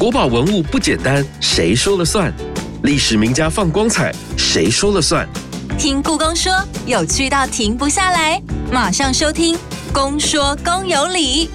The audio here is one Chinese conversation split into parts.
国宝文物不简单，谁说了算？历史名家放光彩，谁说了算？听故宫说，有趣到停不下来，马上收听《公说公有理》。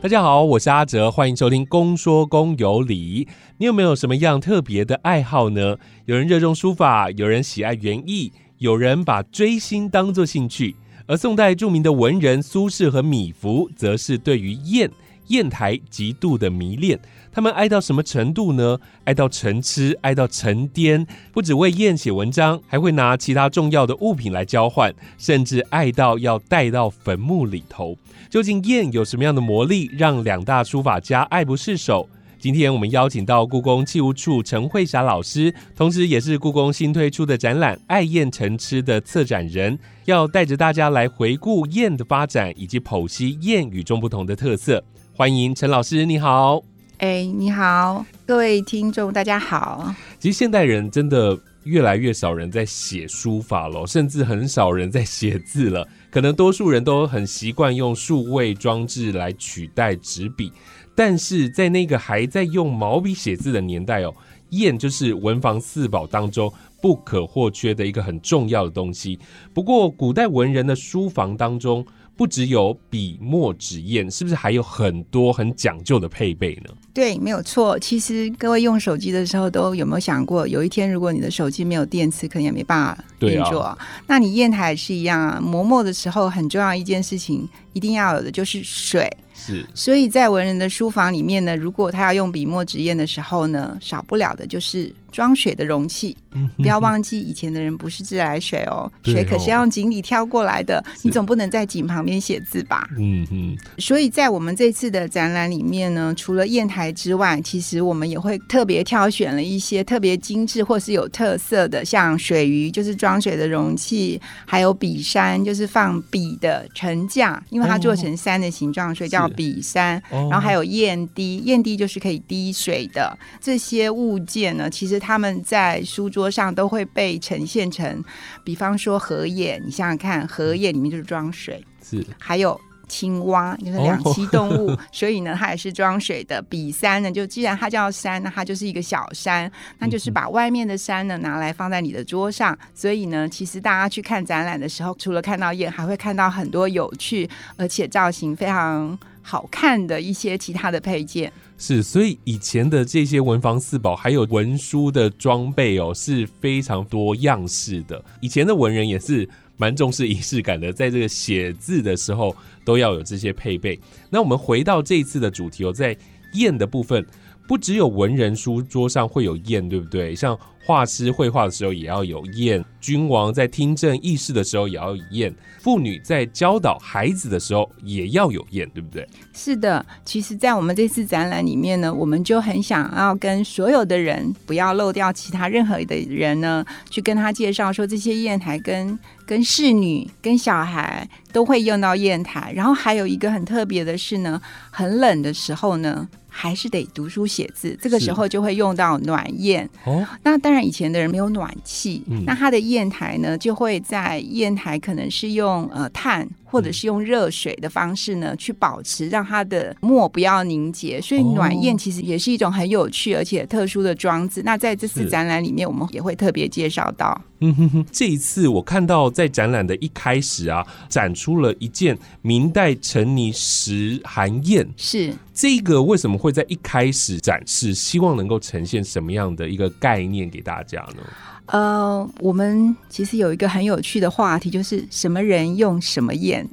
大家好，我是阿哲，欢迎收听《公说公有理》。你有没有什么样特别的爱好呢？有人热衷书法，有人喜爱园艺，有人把追星当作兴趣。而宋代著名的文人苏轼和米芾，则是对于砚。砚台极度的迷恋，他们爱到什么程度呢？爱到成痴，爱到成癫，不只为砚写文章，还会拿其他重要的物品来交换，甚至爱到要带到坟墓里头。究竟砚有什么样的魔力，让两大书法家爱不释手？今天我们邀请到故宫器物处陈慧霞老师，同时也是故宫新推出的展览《爱砚成痴》的策展人，要带着大家来回顾砚的发展，以及剖析砚与众不同的特色。欢迎陈老师，你好。哎，你好，各位听众，大家好。其实现代人真的越来越少人在写书法了，甚至很少人在写字了。可能多数人都很习惯用数位装置来取代纸笔，但是在那个还在用毛笔写字的年代哦，砚就是文房四宝当中不可或缺的一个很重要的东西。不过，古代文人的书房当中。不只有笔墨纸砚，是不是还有很多很讲究的配备呢？对，没有错。其实各位用手机的时候，都有没有想过，有一天如果你的手机没有电池，可能也没办法运作。那你砚台也是一样啊。磨墨的时候，很重要一件事情，一定要有的就是水。是，所以在文人的书房里面呢，如果他要用笔墨纸砚的时候呢，少不了的就是装水的容器。不要忘记，以前的人不是自来水哦，水可是要用井里挑过来的。你总不能在井旁边写字吧？嗯嗯。所以在我们这次的展览里面呢，除了砚台之外，其实我们也会特别挑选了一些特别精致或是有特色的，像水鱼就是装水的容器，还有笔山就是放笔的沉架，因为它做成山的形状，所以叫。笔山，然后还有砚滴，砚滴就是可以滴水的这些物件呢。其实他们在书桌上都会被呈现成，比方说荷叶，你想想看，荷叶里面就是装水，是还有。青蛙就是两栖动物，所以呢，它也是装水的。比山呢，就既然它叫山，那它就是一个小山，那就是把外面的山呢拿来放在你的桌上。所以呢，其实大家去看展览的时候，除了看到砚，还会看到很多有趣而且造型非常好看的一些其他的配件。是，所以以前的这些文房四宝还有文书的装备哦，是非常多样式的。以前的文人也是。蛮重视仪式感的，在这个写字的时候都要有这些配备。那我们回到这一次的主题哦，在宴的部分，不只有文人书桌上会有砚，对不对？像画师绘画的时候也要有砚。君王在听政议事的时候也要有砚，妇女在教导孩子的时候也要有砚，对不对？是的，其实，在我们这次展览里面呢，我们就很想要跟所有的人，不要漏掉其他任何的人呢，去跟他介绍说，这些砚台跟跟侍女、跟小孩都会用到砚台。然后还有一个很特别的是呢，很冷的时候呢，还是得读书写字，这个时候就会用到暖砚。哦，那当然以前的人没有暖气，那他的。砚台呢，就会在砚台可能是用呃碳。或者是用热水的方式呢，去保持让它的墨不要凝结，所以暖砚其实也是一种很有趣而且特殊的装置。那在这次展览里面，我们也会特别介绍到。嗯哼哼，这一次我看到在展览的一开始啊，展出了一件明代陈泥石寒砚，是这个为什么会在一开始展示？希望能够呈现什么样的一个概念给大家呢？呃，我们其实有一个很有趣的话题，就是什么人用什么砚。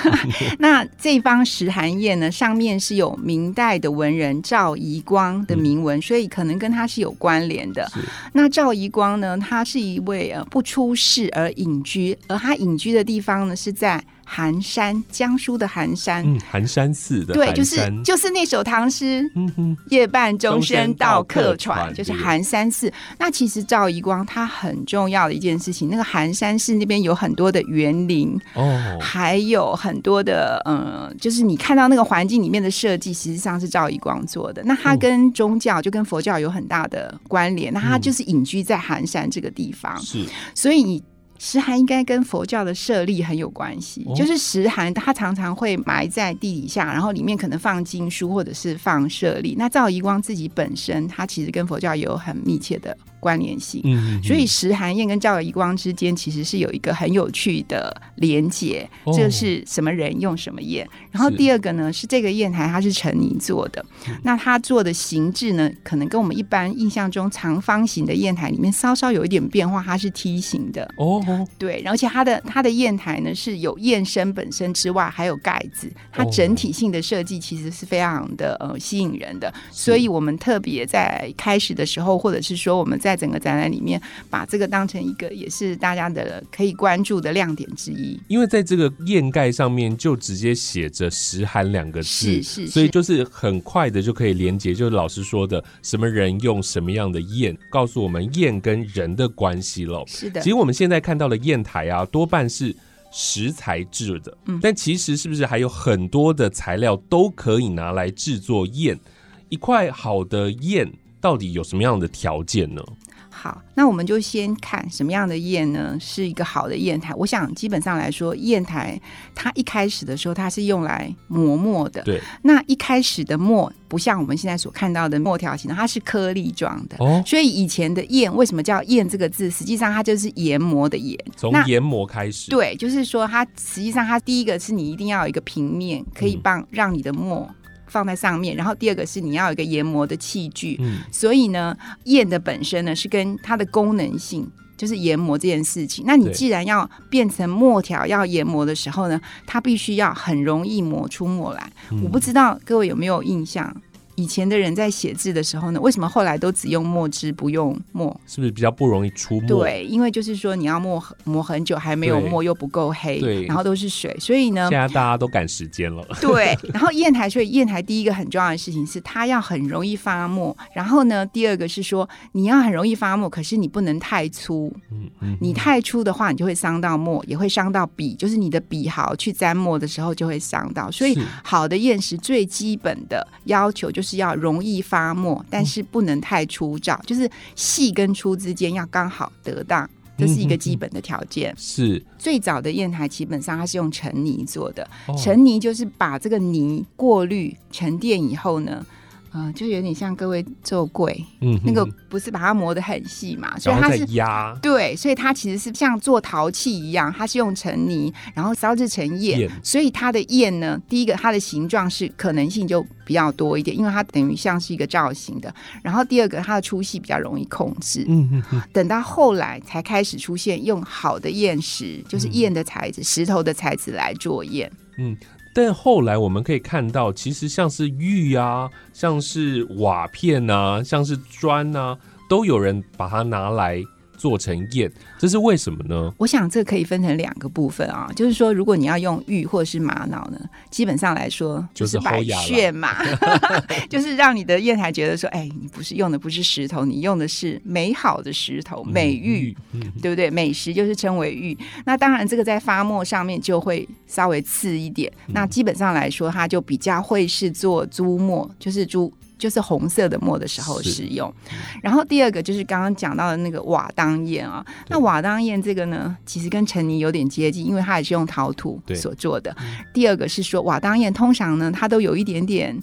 那这方石函砚呢，上面是有明代的文人赵宜光的铭文，所以可能跟他是有关联的。那赵宜光呢，他是一位呃不出世而隐居，而他隐居的地方呢是在。寒山，江苏的寒山，嗯，寒山寺的对，就是就是那首唐诗，嗯哼，夜半钟声到客船，就是寒山寺。那其实赵宜光他很重要的一件事情，那个寒山寺那边有很多的园林哦，还有很多的嗯，就是你看到那个环境里面的设计，实际上是赵宜光做的。那他跟宗教就跟佛教有很大的关联，那他就是隐居在寒山这个地方，是，所以你。石函应该跟佛教的舍利很有关系，哦就是石函它常常会埋在地底下，然后里面可能放经书或者是放舍利。那照遗光自己本身，他其实跟佛教也有很密切的关联性。嗯，所以石函砚跟照遗光之间其实是有一个很有趣的连结，哦。这是什么人用什么砚。然后第二个呢是这个砚台它是陈泥做的，嗯。那它做的形制呢，可能跟我们一般印象中长方形的砚台里面稍稍有一点变化，它是梯形的。哦哦，对，而且它的它的砚台呢是有砚身本身之外，还有盖子，它哦。整体性的设计其实是非常的呃吸引人的。所以我们特别在开始的时候，或者是说我们在整个展览里面，把这个当成一个也是大家的可以关注的亮点之一。因为在这个砚盖上面就直接写着“石函”两个字，是是是所以就是很快的就可以连接，就是老师说的什么人用什么样的砚，告诉我们砚跟人的关系喽。是的其，实我们现在看到的砚台啊，多半是石材制的，嗯但其实是不是还有很多的材料都可以拿来制作砚？一块好的砚到底有什么样的条件呢？好，那我们就先看什么样的砚呢？是一个好的砚台。我想基本上来说，砚台它一开始的时候，它是用来磨墨的。对，那一开始的墨不像我们现在所看到的墨条形的，它是颗粒状的。哦，所以以前的砚为什么叫砚这个字？实际上它就是研磨的研。从研磨开始，对，就是说它实际上它第一个是你一定要有一个平面，可以嗯帮让你的墨放在上面，然后第二个是你要有一个研磨的器具。嗯，所以呢，砚的本身呢是跟它的功能性。就是研磨这件事情，那你既然要变成墨条要研磨的时候呢，它必须要很容易磨出墨来。嗯我不知道各位有没有印象，以前的人在写字的时候呢，为什么后来都只用墨汁不用墨？是不是比较不容易出墨？，对，因为就是说你要磨磨很久，还没有墨又不够黑，对然后都是水，所以呢现，在大家都赶时间了。对，然后砚台，所以砚台第一个很重要的事情是它要很容易发墨，然后呢，第二个是说你要很容易发墨，可是你不能太粗，嗯嗯，你太粗的话，你就会伤到墨，也会伤到笔，就是你的笔毫去沾墨的时候就会伤到。所以好的砚石最基本的要求就是要容易发墨，但是不能太粗糙，就是细跟粗之间要刚好得当。这是一个基本的条件。是最早的砚台基本上它是用陈泥做的，哦陈泥就是把这个泥过滤沉淀以后呢，呃，就有点像各位做柜，嗯那个不是把它磨得很细嘛，所以它是压。对，所以它其实是像做陶器一样，它是用成泥，然后烧制成砚砚，所以它的砚呢，第一个它的形状是可能性就比较多一点，因为它等于像是一个造型的，然后第二个它的粗细比较容易控制。嗯嗯嗯，等到后来才开始出现用好的砚石，就是砚的材质、石头的材质来做砚。但后来我们可以看到，其实像是玉啊，像是瓦片啊，像是砖啊，都有人把它拿来做成砚，这是为什么呢？我想这可以分成两个部分啊，就是说，如果你要用玉或者是玛瑙呢，基本上来说就是摆齁牙啦炫嘛，就是让你的砚台觉得说，哎，你不是用的不是石头，你用的是美好的石头，美玉。嗯，对不对？美食就是称为玉。那当然，这个在发墨上面就会稍微次一点。嗯那基本上来说，它就比较会是做朱墨，就是朱。就是红色的墨的时候使用，然后第二个就是刚刚讲到的那个瓦当砚啊，那瓦当砚这个呢，其实跟陈泥有点接近，因为它也是用陶土所做的。第二个是说瓦当砚通常呢，它都有一点点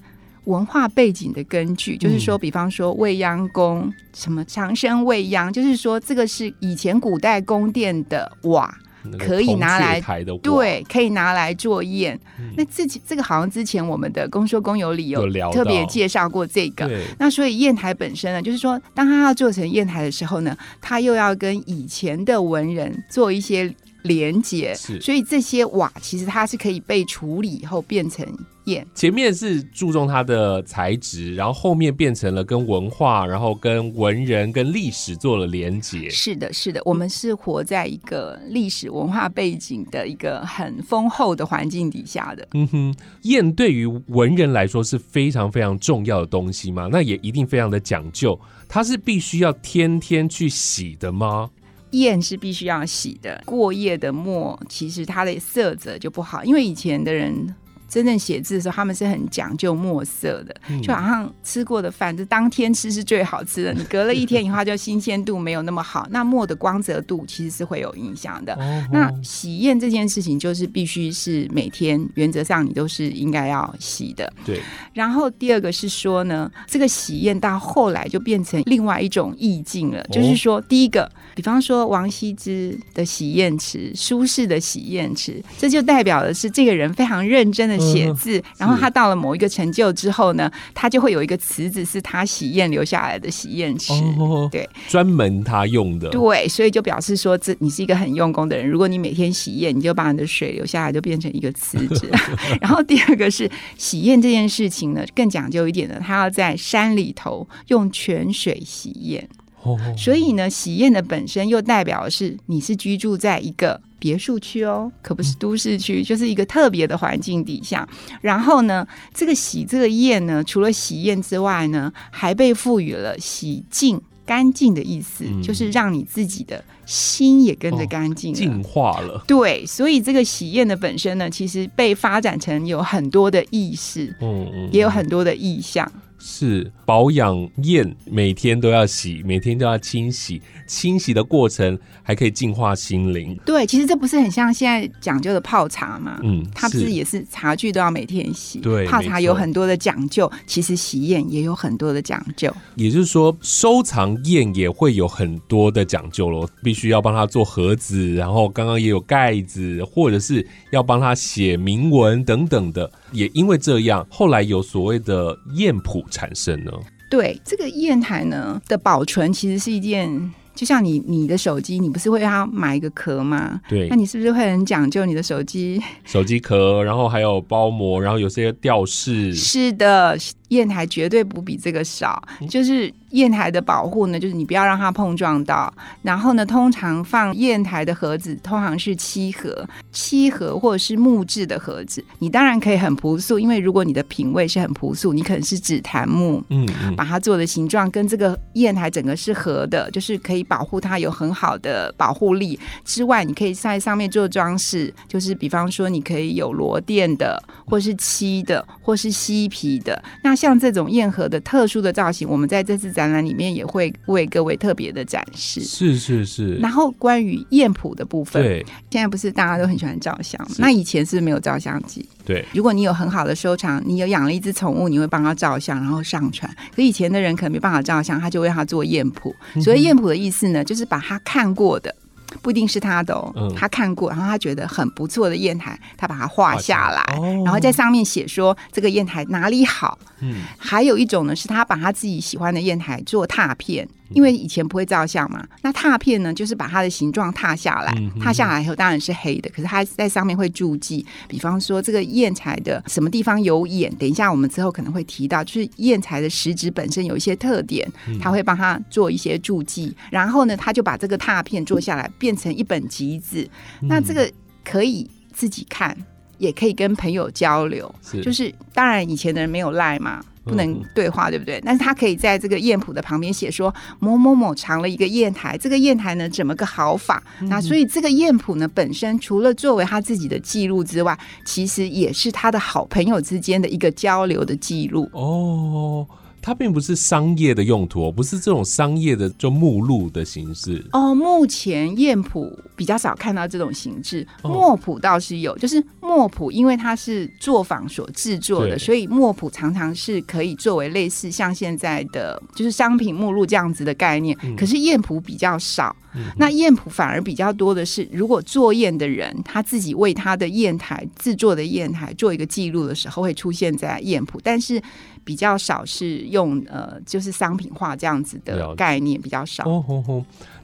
文化背景的根据，就是说，比方说未央宫什么长生未央，就是说这个是以前古代宫殿的瓦，那个可以拿来对，可以拿来做宴。嗯那这这个好像之前我们的公说公有理有特别介绍过这个。那所以砚台本身呢，就是说，当它要做成砚台的时候呢，它又要跟以前的文人做一些连接，是所以这些瓦其实它是可以被处理以后变成砚。前面是注重它的材质，然后后面变成了跟文化，然后跟文人、跟历史做了连接。是的，是的，我们是活在一个历史文化背景的一个很丰厚的环境底下的。嗯哼，砚对于文人来说是非常非常重要的东西嘛，那也一定非常的讲究。它是必须要天天去洗的吗？砚是必须要洗的，过夜的墨其实它的色泽就不好，因为以前的人真正写字的时候，他们是很讲究墨色的，嗯就好像吃过的饭，就当天吃是最好吃的。你隔了一天以后，它就新鲜度没有那么好，那墨的光泽度其实是会有影响的。哦那洗砚这件事情，就是必须是每天，原则上你都是应该要洗的。对，然后第二个是说呢，这个喜宴到后来就变成另外一种意境了，就是说，第一个，比方说王羲之的喜宴词、苏轼的喜宴池，这就代表的是这个人非常认真的写字，然后他到了某一个成就之后呢，他就会有一个池子是他喜宴留下来的喜宴池。哦，对，专门他用的，对，所以就表示说，这你是一个很用功的人。如果你每天喜宴，你就把你的水留下来，就变成一个池子。然后第二个是喜宴这件事情呢，更讲究一点的，他要在山里头用泉水洗宴。哦，所以呢，喜宴的本身又代表的是你是居住在一个别墅区哦，可不是都市区，就是一个特别的环境底下。然后呢，这个喜这个宴呢，除了喜宴之外呢，还被赋予了洗净。干净的意思，嗯就是让你自己的心也跟着干净了。净化了，对，所以这个喜宴的本身呢，其实被发展成有很多的意识，嗯嗯，也有很多的意象。是保养砚，每天都要洗，每天都要清洗，清洗的过程还可以净化心灵。对，其实这不是很像现在讲究的泡茶吗？嗯，它不是也是茶具都要每天洗？对泡茶有很多的讲究，其实洗砚也有很多的讲究。也就是说，收藏砚也会有很多的讲究咯，必须要帮它做盒子，然后刚刚也有盖子，或者是要帮它写铭文等等的。也因为这样，后来有所谓的砚谱产生呢。对这个砚台呢的保存，其实是一件。就像你你的手机，你不是会要买一个壳吗？对那，你是不是会很讲究你的手机？手机壳，然后还有包膜，然后有些吊饰，是的，砚台绝对不比这个少。就是砚台的保护呢，就是你不要让它碰撞到。然后呢，通常放砚台的盒子通常是漆盒、漆盒或者是木质的盒子。你当然可以很朴素，因为如果你的品味是很朴素，你可能是紫檀木。嗯嗯，把它做的形状跟这个砚台整个是合的，就是可以保护它有很好的保护力。之外，你可以在上面做装饰，就是比方说你可以有螺钿的，或是漆的，或是漆皮的。那像这种砚盒的特殊的造型，我们在这次展览里面也会为各位特别的展示。是是是，然后关于砚谱的部分，对现在不是大家都很喜欢照相那以前是是没有照相机。对，如果你有很好的收藏，你有养了一只宠物，你会帮它照相，然后上传。可以前的人可能没办法照相，他就为它做砚谱。嗯所以砚谱的意思呢，就是把他看过的。不一定是他的哦，嗯。他看过，然后他觉得很不错的砚台，他把它画下来，哦。然后在上面写说这个砚台哪里好。嗯。还有一种呢，是他把他自己喜欢的砚台做拓片，因为以前不会照相嘛。那拓片呢，就是把它的形状拓下来拓下来以后当然是黑的，可是它在上面会注记，比方说这个砚台的什么地方有眼，等一下我们之后可能会提到，就是砚台的实质本身有一些特点，他会帮他做一些注记，然后呢，他就把这个拓片做下来，变成一本集子。那这个可以自己看，也可以跟朋友交流。是就是当然以前的人没有赖嘛，不能对话，对不对？但是他可以在这个宴谱的旁边写说某某某藏了一个砚台，这个砚台呢怎么个好法？那所以这个宴谱呢本身除了作为他自己的记录之外，其实也是他的好朋友之间的一个交流的记录。哦，它并不是商业的用途哦，不是这种商业的就目录的形式。哦，目前燕谱比较少看到这种形制，哦墨谱倒是有。就是墨谱，因为它是作坊所制作的，所以墨谱常常是可以作为类似像现在的就是商品目录这样子的概念。嗯可是燕谱比较少，那砚谱反而比较多的是，如果做宴的人他自己为他的砚台制作的砚台做一个记录的时候，会出现在砚谱，但是比较少是用呃就是商品化这样子的概念比较少。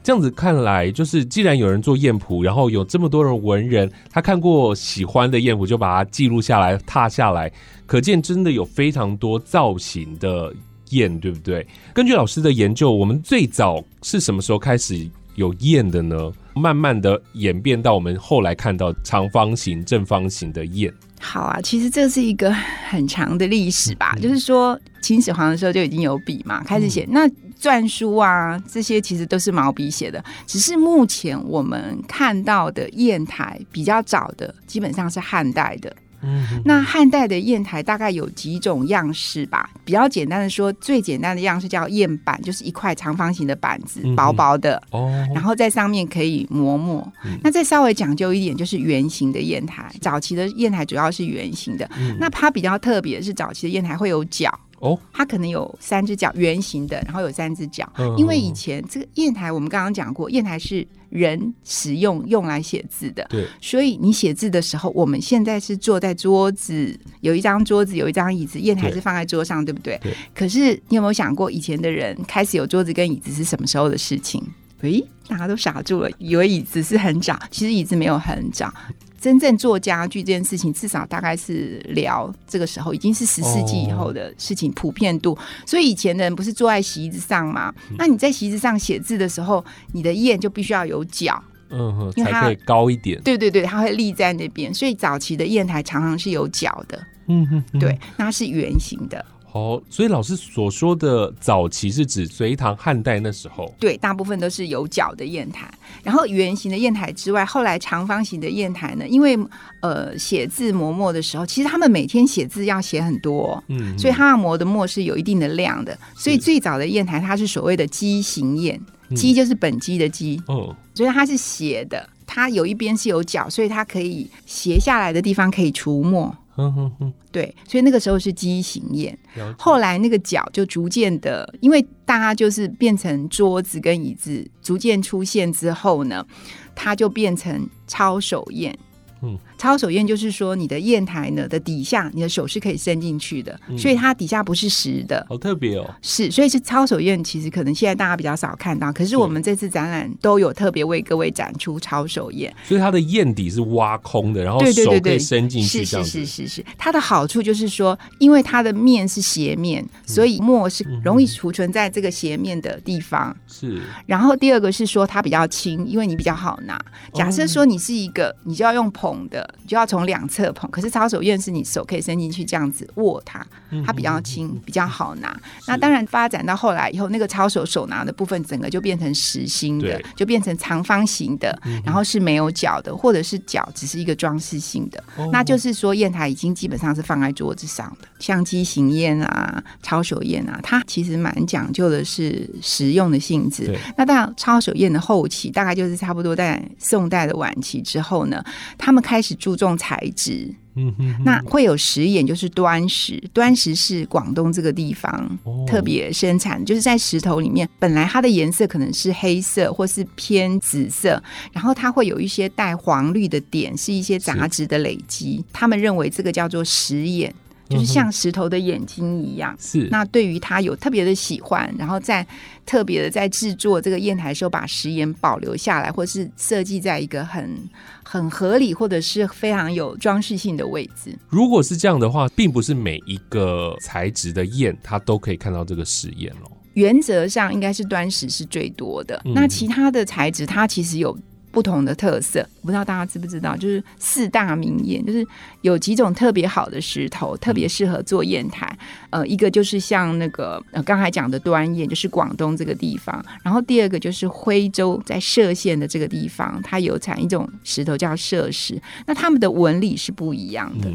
这样子看来，就是既然有人做砚谱，然后有这么多人文人，他看过喜欢的砚谱，就把它记录下来、踏下来，可见真的有非常多造型的砚，对不对？根据老师的研究，我们最早是什么时候开始有砚的呢？慢慢的演变到我们后来看到长方形、正方形的砚。好啊，其实这是一个很长的历史吧，就是说秦始皇的时候就已经有笔嘛，开始写。那篆书啊，这些其实都是毛笔写的，只是目前我们看到的砚台比较早的，基本上是汉代的。嗯那汉代的砚台大概有几种样式吧？比较简单的说，最简单的样式叫砚板，就是一块长方形的板子嗯，薄薄的，哦，然后在上面可以磨墨。嗯那再稍微讲究一点，就是圆形的砚台。早期的砚台主要是圆形的，嗯那它比较特别的是，早期的砚台会有角。哦，它可能有三只脚，圆形的，然后有三只脚。嗯因为以前这个砚台，我们刚刚讲过，砚台是人使用用来写字的，对，所以你写字的时候，我们现在是坐在桌子，有一张桌子，有一张椅子，砚台是放在桌上，对不对？对可是你有没有想过，以前的人开始有桌子跟椅子是什么时候的事情？诶，大家都傻住了，以为椅子是很长，其实椅子没有很早。真正做家具这件事情，至少大概是聊这个时候，已经是十世纪以后的事情，普遍度。所以以前的人不是坐在席子上吗？那你在席子上写字的时候，你的砚就必须要有角。嗯哼，因为它才可以高一点。对对对，它会立在那边，所以早期的砚台常常是有角的，嗯哼哼，对，那是圆形的，哦，所以老师所说的早期是指隋唐汉代那时候。对，大部分都是有角的砚台。然后圆形的砚台之外，后来长方形的砚台呢，因为呃写字磨墨的时候，其实他们每天写字要写很多。嗯，所以他要磨的墨是有一定的量的，所以最早的砚台它是所谓的鸡形砚，嗯鸡就是本鸡的鸡，哦，所以它是斜的，它有一边是有角，所以它可以斜下来的地方可以除墨。哼哼哼，对，所以那个时候是畸形宴，后来那个脚就逐渐的，因为大家就是变成桌子跟椅子逐渐出现之后呢，它就变成抄手宴。嗯，抄手砚就是说，你的砚台呢的底下，你的手是可以伸进去的，嗯所以它底下不是实的，好特别哦。是，所以是抄手砚。其实可能现在大家比较少看到，可是我们这次展览都有特别为各位展出抄手砚。所以它的砚底是挖空的，然后对对对对手可以伸进去，是是这样子是是是，它的好处就是说，因为它的面是斜面，所以墨是容易储存在这个斜面的地方。是然后第二个是说它比较轻，因为你比较好拿。假设说你是一个，你就要用捧的，你就要从两侧捧。可是抄手砚是你手可以伸进去这样子握它，它比较轻，比较好拿。那当然发展到后来以后，那个抄手手拿的部分整个就变成实心的，就变成长方形的，然后是没有脚的，或者是脚只是一个装饰性的。哦那就是说砚台已经基本上是放在桌子上的，像鸡形砚啊、抄手砚啊，它其实蛮讲究的是实用的性质。那到，抄手砚的后期大概就是差不多在宋代的晚期之后呢，他们开始注重材质。嗯哼哼，那会有石眼，就是端石。端石是广东这个地方哦特别生产，就是在石头里面，本来它的颜色可能是黑色或是偏紫色，然后它会有一些带黄绿的点，是一些杂质的累积。他们认为这个叫做石眼，就是像石头的眼睛一样。是那对于它有特别的喜欢，然后在特别的在制作这个砚台的时候，把石眼保留下来，或是设计在一个很很合理或者是非常有装饰性的位置。如果是这样的话，并不是每一个材质的砚它都可以看到这个实验哦。原则上应该是端石是最多的，嗯那其他的材质它其实有。不同的特色，我不知道大家知不知道，就是四大名砚，就是有几种特别好的石头，特别适合做砚台。呃，一个就是像那个刚才讲的端砚，就是广东这个地方。然后第二个就是徽州在歙县的这个地方，它有产一种石头叫歙石，那它们的纹理是不一样的。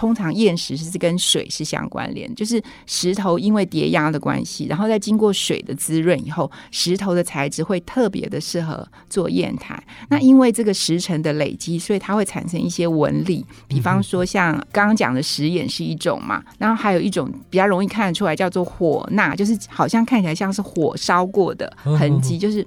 通常砚石是跟水是相关联，就是石头因为叠压的关系，然后再经过水的滋润以后，石头的材质会特别的适合做砚台。那因为这个石层的累积，所以它会产生一些纹理，比方说像刚刚讲的石眼是一种嘛，然后还有一种比较容易看得出来叫做火钠，就是好像看起来像是火烧过的痕迹，就是。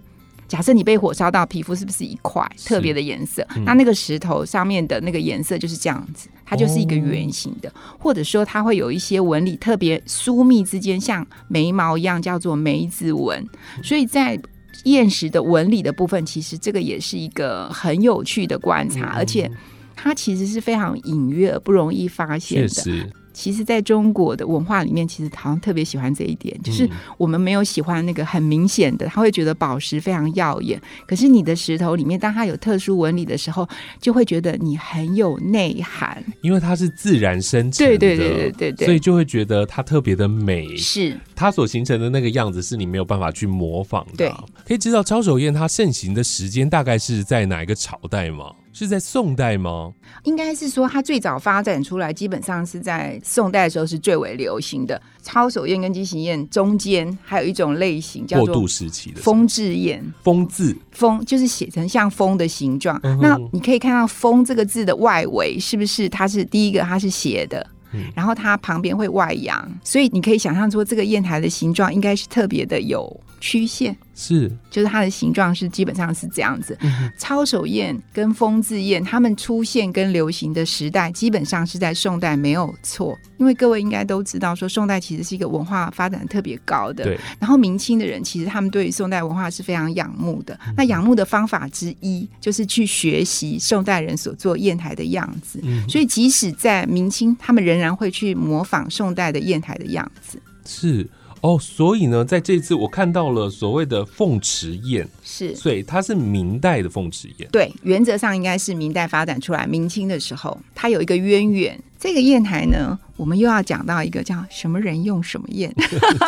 假设你被火烧到，皮肤是不是一块特别的颜色？嗯那那个石头上面的那个颜色就是这样子，它就是一个圆形的，或者说它会有一些纹理特别疏密之间，像眉毛一样，叫做梅子纹。所以在砚石的纹理的部分，其实这个也是一个很有趣的观察，而且它其实是非常隐约、不容易发现的。其实，在中国的文化里面，其实好像特别喜欢这一点，就是嗯我们没有喜欢那个很明显的，他会觉得宝石非常耀眼。可是你的石头里面，当它有特殊纹理的时候，就会觉得你很有内涵。因为它是自然生成的，对对对对对对，所以就会觉得它特别的美。是它所形成的那个样子是你没有办法去模仿的。对，可以知道抄手砚它盛行的时间大概是在哪一个朝代吗？是在宋代吗？应该是说它最早发展出来，基本上是在宋代的时候是最为流行的。抄手宴跟畸形宴中间还有一种类型叫做过渡时期的风字宴，风字，风就是写成像风的形状。嗯那你可以看到“风”这个字的外围是不是它是第一个它是斜的，嗯然后它旁边会外扬，所以你可以想象说这个砚台的形状应该是特别的有曲线。是就是它的形状是基本上是这样子。抄手宴跟风字宴，它们出现跟流行的时代，基本上是在宋代没有错。因为各位应该都知道，说宋代其实是一个文化发展特别高的。对。然后明清的人其实他们对于宋代文化是非常仰慕的。那仰慕的方法之一，就是去学习宋代人所做砚台的样子。嗯所以即使在明清，他们仍然会去模仿宋代的砚台的样子。是哦，所以呢，在这次我看到了所谓的凤池宴，是。所以它是明代的凤池宴。对，原则上应该是明代发展出来，明清的时候它有一个渊源。这个砚台呢，我们又要讲到一个叫什么人用什么砚。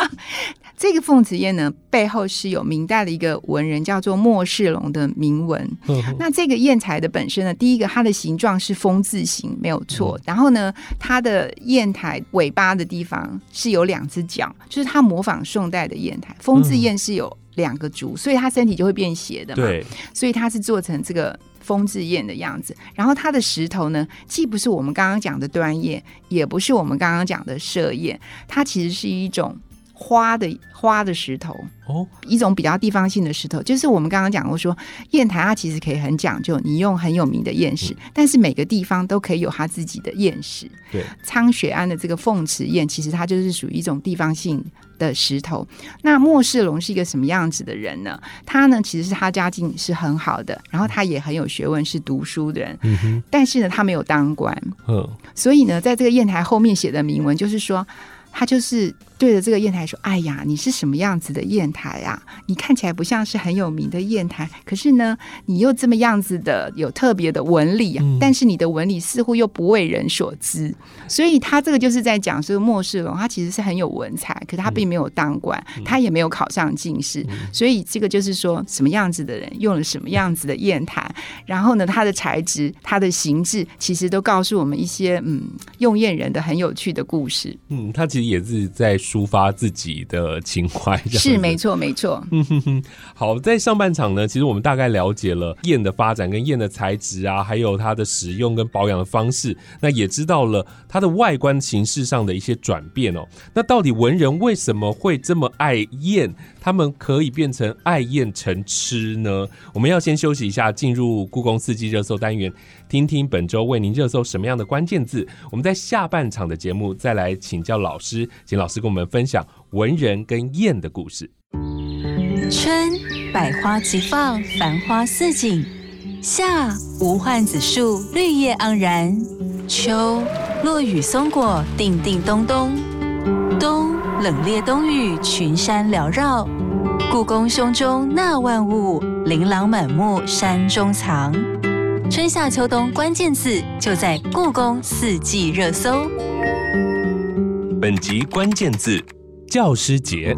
这个凤子砚呢，背后是有明代的一个文人叫做莫世龙的铭文。那这个砚台的本身呢，第一个它的形状是风字形，没有错。然后呢，它的砚台尾巴的地方是有两只脚，就是它模仿宋代的砚台。风字砚是有两个足，所以它身体就会变斜的嘛。对，所以它是做成这个风字砚的样子。然后它的石头呢，既不是我们刚刚讲的端砚，也不是我们刚刚讲的射砚，它其实是一种花的花的石头。哦，一种比较地方性的石头，就是我们刚刚讲过说，砚台它其实可以很讲究，你用很有名的砚石，但是每个地方都可以有它自己的砚石。对，苍雪庵的这个凤池砚，其实它就是属于一种地方性的石头。那莫世龙是一个什么样子的人呢？他呢，其实是他家境是很好的，然后他也很有学问，是读书的人，嗯哼，但是呢，他没有当官，嗯，所以呢，在这个砚台后面写的铭文就是说。他就是对着这个砚台说：“哎呀，你是什么样子的砚台啊？你看起来不像是很有名的砚台，可是呢，你又这么样子的有特别的纹理啊，嗯但是你的纹理似乎又不为人所知。所以他这个就是在讲说，莫世龙他其实是很有文采，可是他并没有当官，他也没有考上进士，所以这个就是说什么样子的人用了什么样子的砚台，然后呢，他的材质、他的形制，其实都告诉我们一些嗯用砚人的很有趣的故事。嗯，他其实也是在抒发自己的情怀，是没错，没错。好，在上半场呢，其实我们大概了解了砚的发展跟砚的材质啊，还有它的使用跟保养的方式，那也知道了它的外观形式上的一些转变哦。那到底文人为什么会这么爱燕？他们可以变成爱燕成痴呢？我们要先休息一下，进入故宫四季热搜单元，听听本周为您热搜什么样的关键字。我们在下半场的节目再来请教老师，请老师跟我们分享文人跟砚的故事。春百花齐放，繁花似锦；夏无患子树，绿叶盎然；秋落雨松果，叮叮咚咚；冬冷冽冬雨，群山缭绕。故宫胸中纳万物，琳琅满目山中藏。春夏秋冬关键字就在故宫四季热搜。本集关键字：教师节。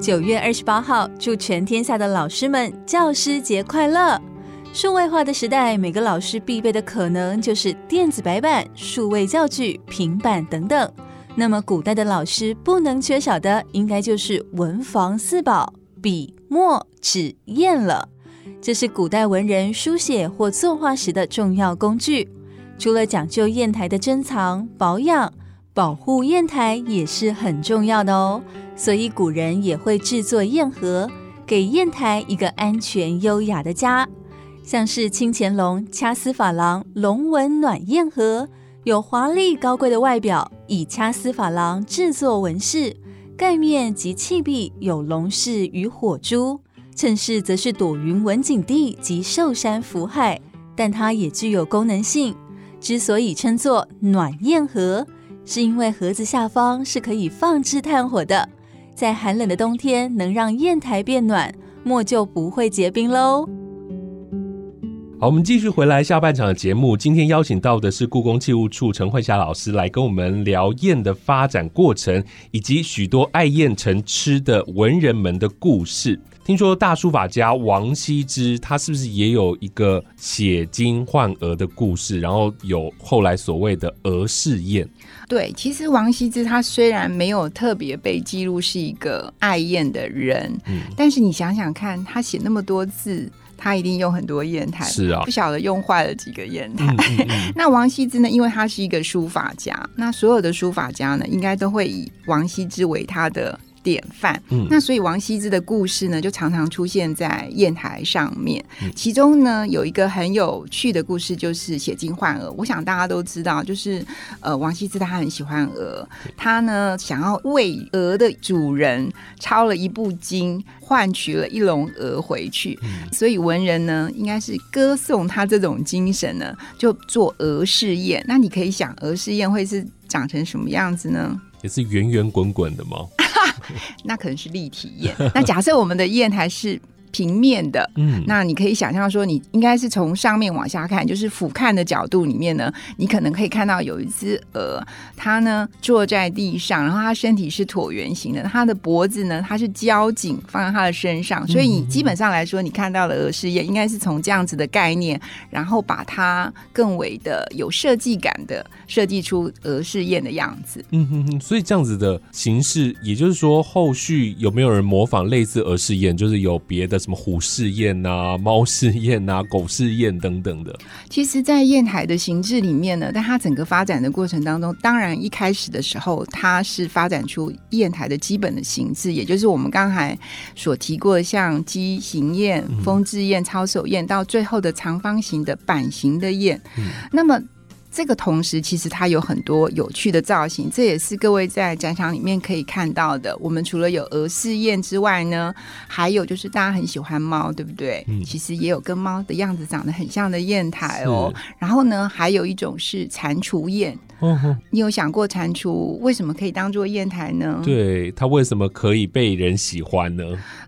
九月二十八号，祝全天下的老师们教师节快乐！数位化的时代，每个老师必备的可能就是电子白板、数位教具、平板等等。那么，古代的老师不能缺少的，应该就是文房四宝——笔、墨、纸、砚了。这是古代文人书写或作画时的重要工具。除了讲究砚台的珍藏、保养，保护砚台也是很重要的哦。所以古人也会制作砚盒，给砚台一个安全优雅的家。像是清乾隆掐丝珐琅龙纹暖砚盒，有华丽高贵的外表，以掐丝珐琅制作纹饰，盖面及器壁有龙饰与火珠，趁势则是躲云文景地及寿山福海。但它也具有功能性，之所以称作暖砚盒，是因为盒子下方是可以放置炭火的。在寒冷的冬天，能让砚台变暖，墨就不会结冰喽。好，我们继续回来下半场的节目。今天邀请到的是故宫器物处陈慧霞老师来跟我们聊燕的发展过程，以及许多爱燕成痴的文人们的故事。听说大书法家王羲之，他是不是也有一个写金换鹅的故事？然后有后来所谓的鹅式宴。对，其实王羲之他虽然没有特别被记录是一个爱燕的人，嗯，但是你想想看，他写那么多字。他一定用很多砚台，是啊，不晓得用坏了几个砚台。那王羲之呢？因为他是一个书法家，那所有的书法家呢，应该都会以王羲之为他的。典范，那所以王羲之的故事呢，就常常出现在砚台上面。其中呢，有一个很有趣的故事，就是写金换鹅。我想大家都知道，就是呃，王羲之他很喜欢鹅，他呢想要为鹅的主人抄了一部经，换取了一笼鹅回去。所以文人呢，应该是歌颂他这种精神呢，就做鹅试验。那你可以想，鹅试验会是长成什么样子呢？也是圆圆滚滚的吗？那可能是立体宴。那假设我们的宴台是。平面的，嗯，那你可以想象说，你应该是从上面往下看，就是俯瞰的角度里面呢，你可能可以看到有一只鹅，它呢坐在地上，然后它身体是椭圆形的，它的脖子呢它是交颈放在它的身上，所以你基本上来说，你看到的鹅试验应该是从这样子的概念，然后把它更为的有设计感的设计出鹅试验的样子。嗯哼哼，所以这样子的形式，也就是说，后续有没有人模仿类似鹅试验，就是有别的？什么虎式宴呐、猫式宴呐、狗式宴等等的。其实，在砚台的形制里面呢，在它整个发展的过程当中，当然一开始的时候，它是发展出砚台的基本的形制，也就是我们刚才所提过的，像鸡形砚、风致燕、操手砚，到最后的长方形的板形的燕。那么。这个同时，其实它有很多有趣的造型，这也是各位在展场里面可以看到的。我们除了有鹅式燕之外呢，还有就是大家很喜欢猫，对不对？嗯，其实也有跟猫的样子长得很像的砚台哦。然后呢，还有一种是蟾蜍砚。哦，你有想过蟾蜍为什么可以当做砚台呢？对，它为什么可以被人喜欢呢？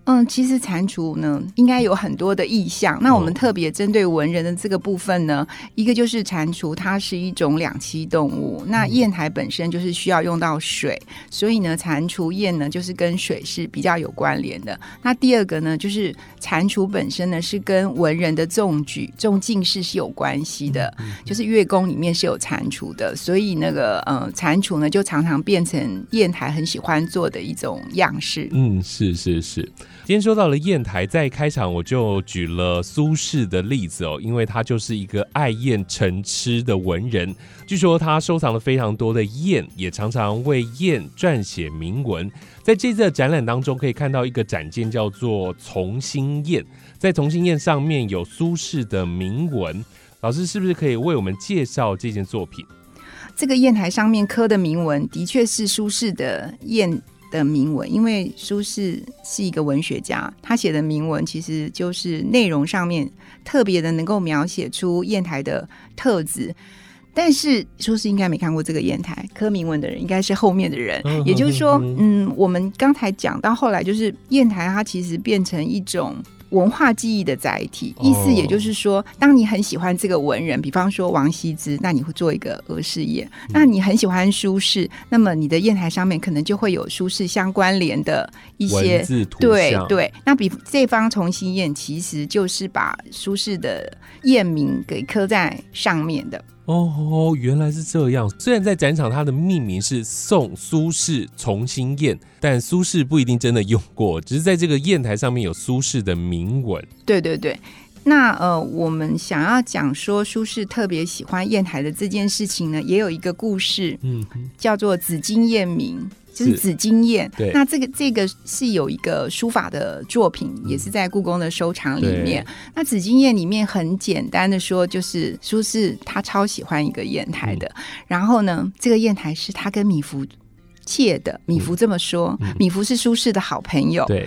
嗯，其实蟾蜍呢，应该有很多的意象。那我们特别针对文人的这个部分呢，一个就是蟾蜍，它是一种两栖动物。那砚台本身就是需要用到水，所以呢，蟾蜍砚呢，就是跟水是比较有关联的。那第二个呢，就是蟾蜍本身呢，是跟文人的中举、中进士是有关系的，就是月宫里面是有蟾蜍的，所以。所以那个呃，蟾蜍呢，就常常变成砚台很喜欢做的一种样式。嗯，是是是。今天说到了砚台，在开场我就举了苏轼的例子哦，因为他就是一个爱砚成痴的文人。据说他收藏了非常多的砚，也常常为砚撰写铭文。在这次的展览当中，可以看到一个展件叫做《从心砚》，在《从心砚》上面有苏轼的铭文。老师是不是可以为我们介绍这件作品？这个砚台上面刻的铭文，的确是苏轼的砚的铭文。因为苏轼是一个文学家，他写的铭文其实就是内容上面特别的能够描写出砚台的特质。但是苏轼应该没看过这个砚台，刻铭文的人应该是后面的人。也就是说，嗯，我们刚才讲到后来，就是砚台它其实变成一种。文化记忆的载体，意思也就是说，当你很喜欢这个文人，比方说王羲之，那你会做一个俄式砚；那你很喜欢苏轼，那么你的砚台上面可能就会有苏轼相关联的一些对对。那比这方重新砚，其实就是把苏轼的砚名给刻在上面的。哦，原来是这样。虽然在展场，它的命名是送苏轼重新砚，但苏轼不一定真的用过，只是在这个砚台上面有苏轼的铭文。对对对，那呃，我们想要讲说苏轼特别喜欢砚台的这件事情呢，也有一个故事，嗯，叫做紫金砚铭。就是紫金砚，那这个这个是有一个书法的作品，也是在故宫的收藏里面。那紫金砚里面很简单的说，就是苏轼他超喜欢一个砚台的，然后呢，这个砚台是他跟米芾借的。米芾这么说，米芾是苏轼的好朋友。对，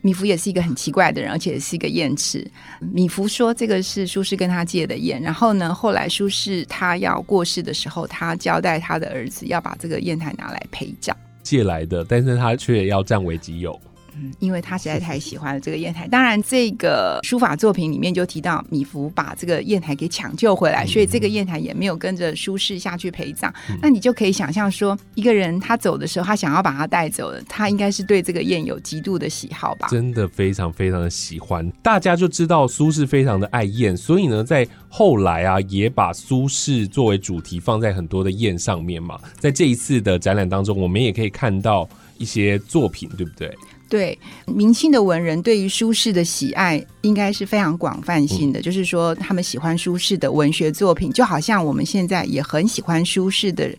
米芾也是一个很奇怪的人，而且是一个砚痴。米芾说这个是苏轼跟他借的砚，然后呢，后来苏轼他要过世的时候，他交代他的儿子要把这个砚台拿来陪葬。借来的，但是他却要占为己有。嗯，因为他实在太喜欢了这个砚台。当然，这个书法作品里面就提到米芾把这个砚台给抢救回来，所以这个砚台也没有跟着苏轼下去陪葬。那你就可以想象说，一个人他走的时候，他想要把它带走的，他应该是对这个砚有极度的喜好吧？真的非常非常的喜欢。大家就知道苏轼非常的爱砚，所以呢，在后来啊，也把苏轼作为主题放在很多的砚上面嘛。在这一次的展览当中，我们也可以看到一些作品，对不对？对，明清的文人对于苏轼的喜爱应该是非常广泛性的，就是说他们喜欢苏轼的文学作品，就好像我们现在也很喜欢苏轼的。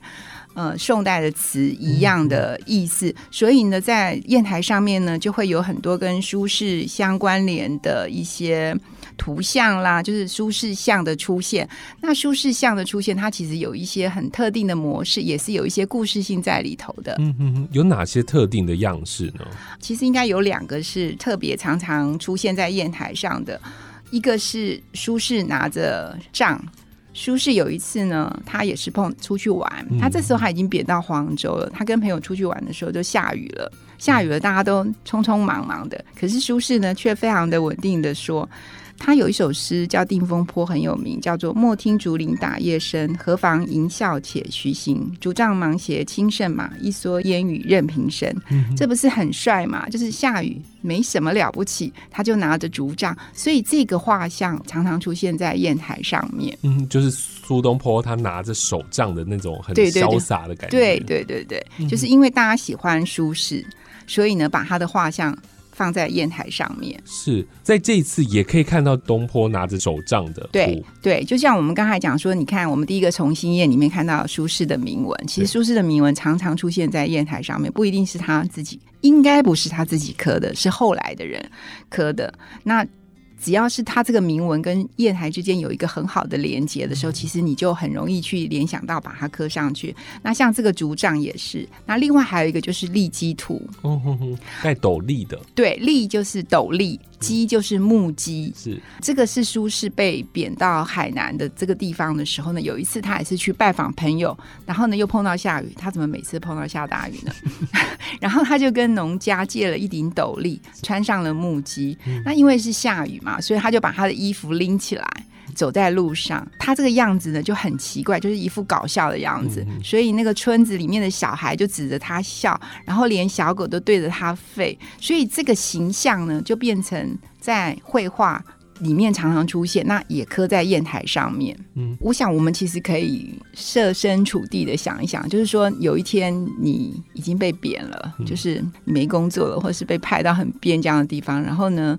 呃，宋代的词一样的意思，所以呢，在砚台上面呢，就会有很多跟苏轼相关联的一些图像啦，就是苏轼像的出现。那苏轼像的出现，它其实有一些很特定的模式，也是有一些故事性在里头的。有哪些特定的样式呢？其实应该有两个是特别常常出现在砚台上的，一个是苏轼拿着杖。苏轼有一次呢，他也是碰出去玩，他这时候他已经贬到黄州了。他跟朋友出去玩的时候就下雨了，下雨了，大家都匆匆忙忙的。可是苏轼呢，却非常的稳定的说。他有一首诗叫《定风波》，很有名，叫做“莫听竹林打叶声，何妨吟啸且徐行。竹杖芒鞋轻胜马，一蓑烟雨任平生。”这不是很帅吗？就是下雨没什么了不起，他就拿着竹杖，所以这个画像常常出现在砚台上面。嗯，就是苏东坡他拿着手杖的那种很潇洒的感觉。对对对对，就是因为大家喜欢舒适，所以呢，把他的画像。放在砚台上面，是在这一次也可以看到东坡拿着手杖的。对对，就像我们刚才讲说，你看我们第一个重新砚里面看到苏轼的铭文，其实苏轼的铭文常常出现在砚台上面，不一定是他自己，应该不是他自己刻的，是后来的人刻的。那只要是它这个铭文跟砚台之间有一个很好的连接的时候，其实你就很容易去联想到把它刻上去。那像这个竹杖也是。那另外还有一个就是立基图，带斗笠的。对，笠就是斗笠，基就是木鸡。是这个是苏轼被贬到海南的这个地方的时候呢，有一次他也是去拜访朋友，然后呢又碰到下雨，他怎么每次碰到下大雨呢？然后他就跟农家借了一顶斗笠，穿上了木屐。那因为是下雨嘛，所以他就把他的衣服拎起来，走在路上。他这个样子呢就很奇怪，就是一副搞笑的样子。所以那个村子里面的小孩就指着他笑，然后连小狗都对着他吠。所以这个形象呢，就变成在绘画。里面常常出现，那也刻在砚台上面。嗯，我想我们其实可以设身处地的想一想，就是说有一天你已经被贬了，就是你没工作了，或是被派到很边疆的地方，然后呢？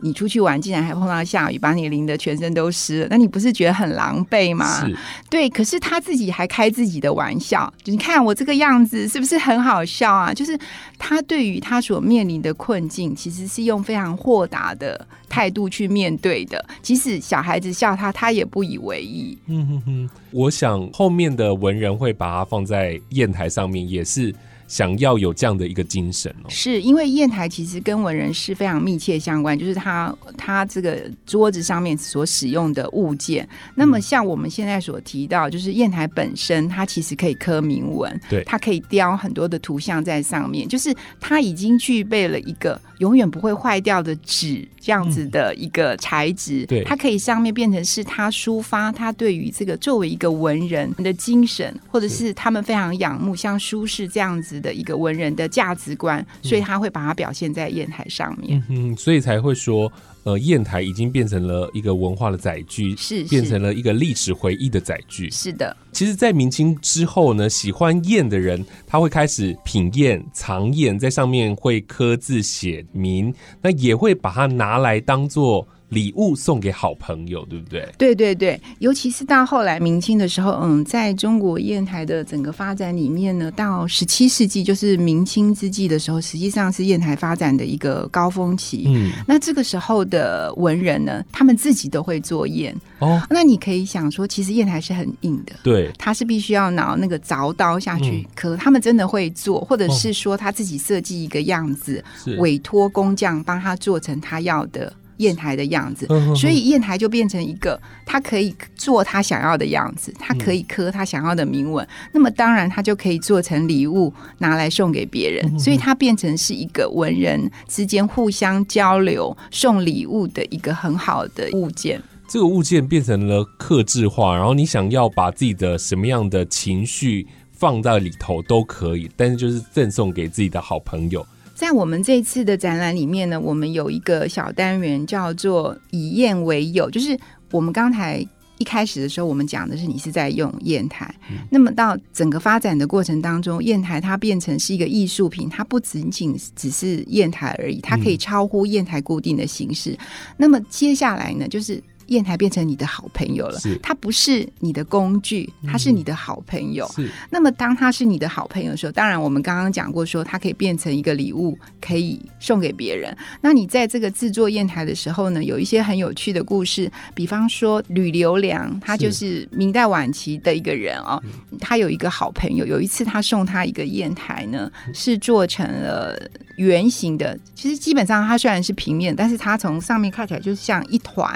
你出去玩，竟然还碰到下雨，把你淋得全身都湿了，那你不是觉得很狼狈吗？对，可是他自己还开自己的玩笑，就你看我这个样子是不是很好笑啊？就是他对于他所面临的困境，其实是用非常豁达的态度去面对的。即使小孩子笑他，他也不以为意。嗯哼哼，我想后面的文人会把它放在砚台上面，也是。想要有这样的一个精神哦，是因为砚台其实跟文人是非常密切相关，就是他他这个桌子上面所使用的物件。那么像我们现在所提到，就是砚台本身，它其实可以刻铭文，对，它可以雕很多的图像在上面，就是它已经具备了一个永远不会坏掉的纸这样子的一个材质，对，它可以上面变成是他抒发他对于这个作为一个文人的精神，或者是他们非常仰慕像苏轼这样子。的一个文人的价值观，所以他会把它表现在砚台上面。嗯，所以才会说，呃，砚台已经变成了一个文化的载具，是变成了一个历史回忆的载具。是的，其实，在明清之后呢，喜欢砚的人，他会开始品砚、藏砚，在上面会刻字写名，那也会把它拿来当做。礼物送给好朋友，对不对？对对对，尤其是到后来明清的时候，嗯，在中国砚台的整个发展里面呢，到十七世纪，就是明清之际的时候，实际上是砚台发展的一个高峰期。嗯，那这个时候的文人呢，他们自己都会做砚哦。那你可以想说，其实砚台是很硬的，对，他是必须要拿那个凿刀下去刻。他们真的会做，或者是说他自己设计一个样子，委托工匠帮他做成他要的。砚台的样子，所以砚台就变成一个，它可以做他想要的样子，它可以刻他想要的铭文。那么当然，它就可以做成礼物拿来送给别人，所以它变成是一个文人之间互相交流、送礼物的一个很好的物件。这个物件变成了克制化，然后你想要把自己的什么样的情绪放在里头都可以，但是就是赠送给自己的好朋友。在我们这次的展览里面呢，我们有一个小单元叫做“以砚为友”，就是我们刚才一开始的时候，我们讲的是你是在用砚台，那么到整个发展的过程当中，砚台它变成是一个艺术品，它不仅仅只是砚台而已，它可以超乎砚台固定的形式。那么接下来呢，就是。砚台变成你的好朋友了是，它不是你的工具，它是你的好朋友。是那么，当它是你的好朋友的时候，当然我们刚刚讲过说，它可以变成一个礼物，可以送给别人。那你在这个制作砚台的时候呢，有一些很有趣的故事，比方说吕留良，他就是明代晚期的一个人哦，他有一个好朋友，有一次他送他一个砚台呢，是做成了圆形的。其实基本上它虽然是平面，但是它从上面看起来就像一团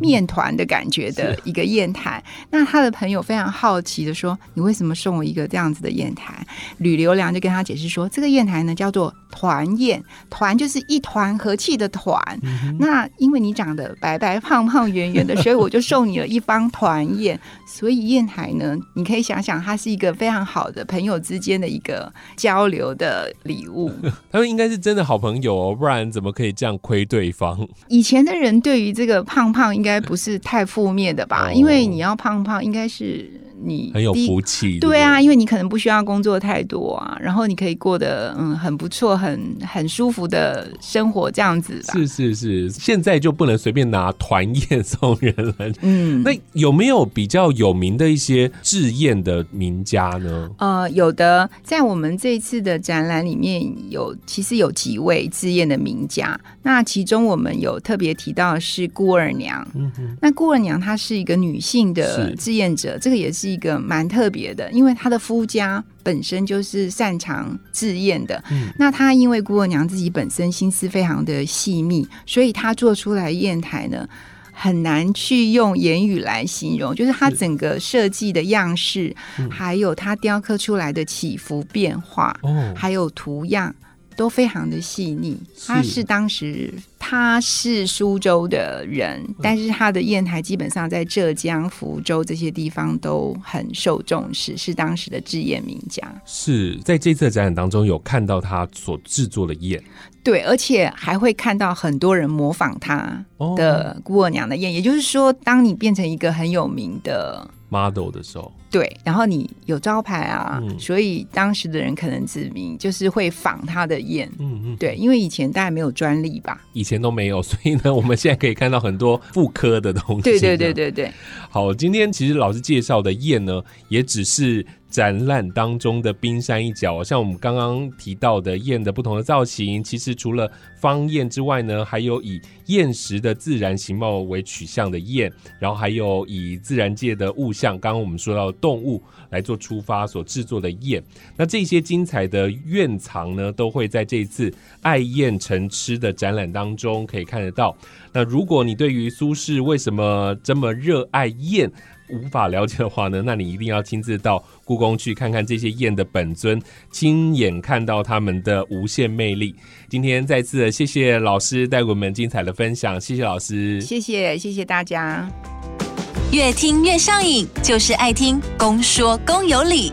面团的感觉的一个砚台。那他的朋友非常好奇的说：“你为什么送我一个这样子的砚台？”吕留良就跟他解释说：“这个砚台呢叫做团砚，团就是一团和气的团。那因为你长得白白胖胖圆圆的，所以我就送你了一方团砚。所以砚台呢，你可以想想，它是一个非常好的朋友之间的一个交流的礼物。他们应该是真的好朋友哦，不然怎么可以这样亏对方？以前的人对于这个胖胖应该不是太负面的吧？哦因为你要胖胖，应该是你很有福气。对啊，因为你可能不需要工作太多啊，然后你可以过得嗯很不错、很很舒服的生活这样子吧。是是是，现在就不能随便拿团宴送人了。嗯，那有没有比较有名的一些制宴的名家呢？呃，有的，在我们这一次的展览里面有，其实有几位制宴的名家。那其中我们有特别提到的是顾二娘。嗯哼，那顾二娘她是一个女性的是制宴者，这个也是一个蛮特别的，因为他的夫家本身就是擅长制砚的。嗯那他因为顾二娘自己本身心思非常的细密，所以他做出来砚台呢。很难去用言语来形容，就是它整个设计的样式，嗯还有它雕刻出来的起伏变化，哦，还有图样都非常的细腻。他是是当时他是苏州的人，但是他的砚台基本上在浙江、福州这些地方都很受重视，是当时的制砚名家。是在这次的展览当中有看到他所制作的砚对，而且还会看到很多人模仿他哦的姑二娘的砚，也就是说，当你变成一个很有名的。Model 的时候，对，然后你有招牌啊，嗯所以当时的人可能指名就是会仿他的宴。嗯嗯，对，因为以前大概没有专利吧。以前都没有，所以呢，我们现在可以看到很多妇科的东西。对对对。对对，好，今天其实老师介绍的宴呢，也只是展览当中的冰山一角。像我们刚刚提到的砚的不同的造型，其实除了方砚之外呢，还有以砚石的自然形貌为取向的砚，然后还有以自然界的物象，刚刚我们说到动物来做出发所制作的砚。那这些精彩的砚藏呢，都会在这一次爱砚成痴的展览当中可以看得到。那如果你对于苏轼为什么这么热爱砚无法了解的话呢，那你一定要亲自到故宫去看看这些砚的本尊，亲眼看到他们的无限魅力。今天再次谢谢老师带给我们精彩的分享，谢谢老师。谢谢谢谢大家。越听越上瘾，就是爱听公说公有理。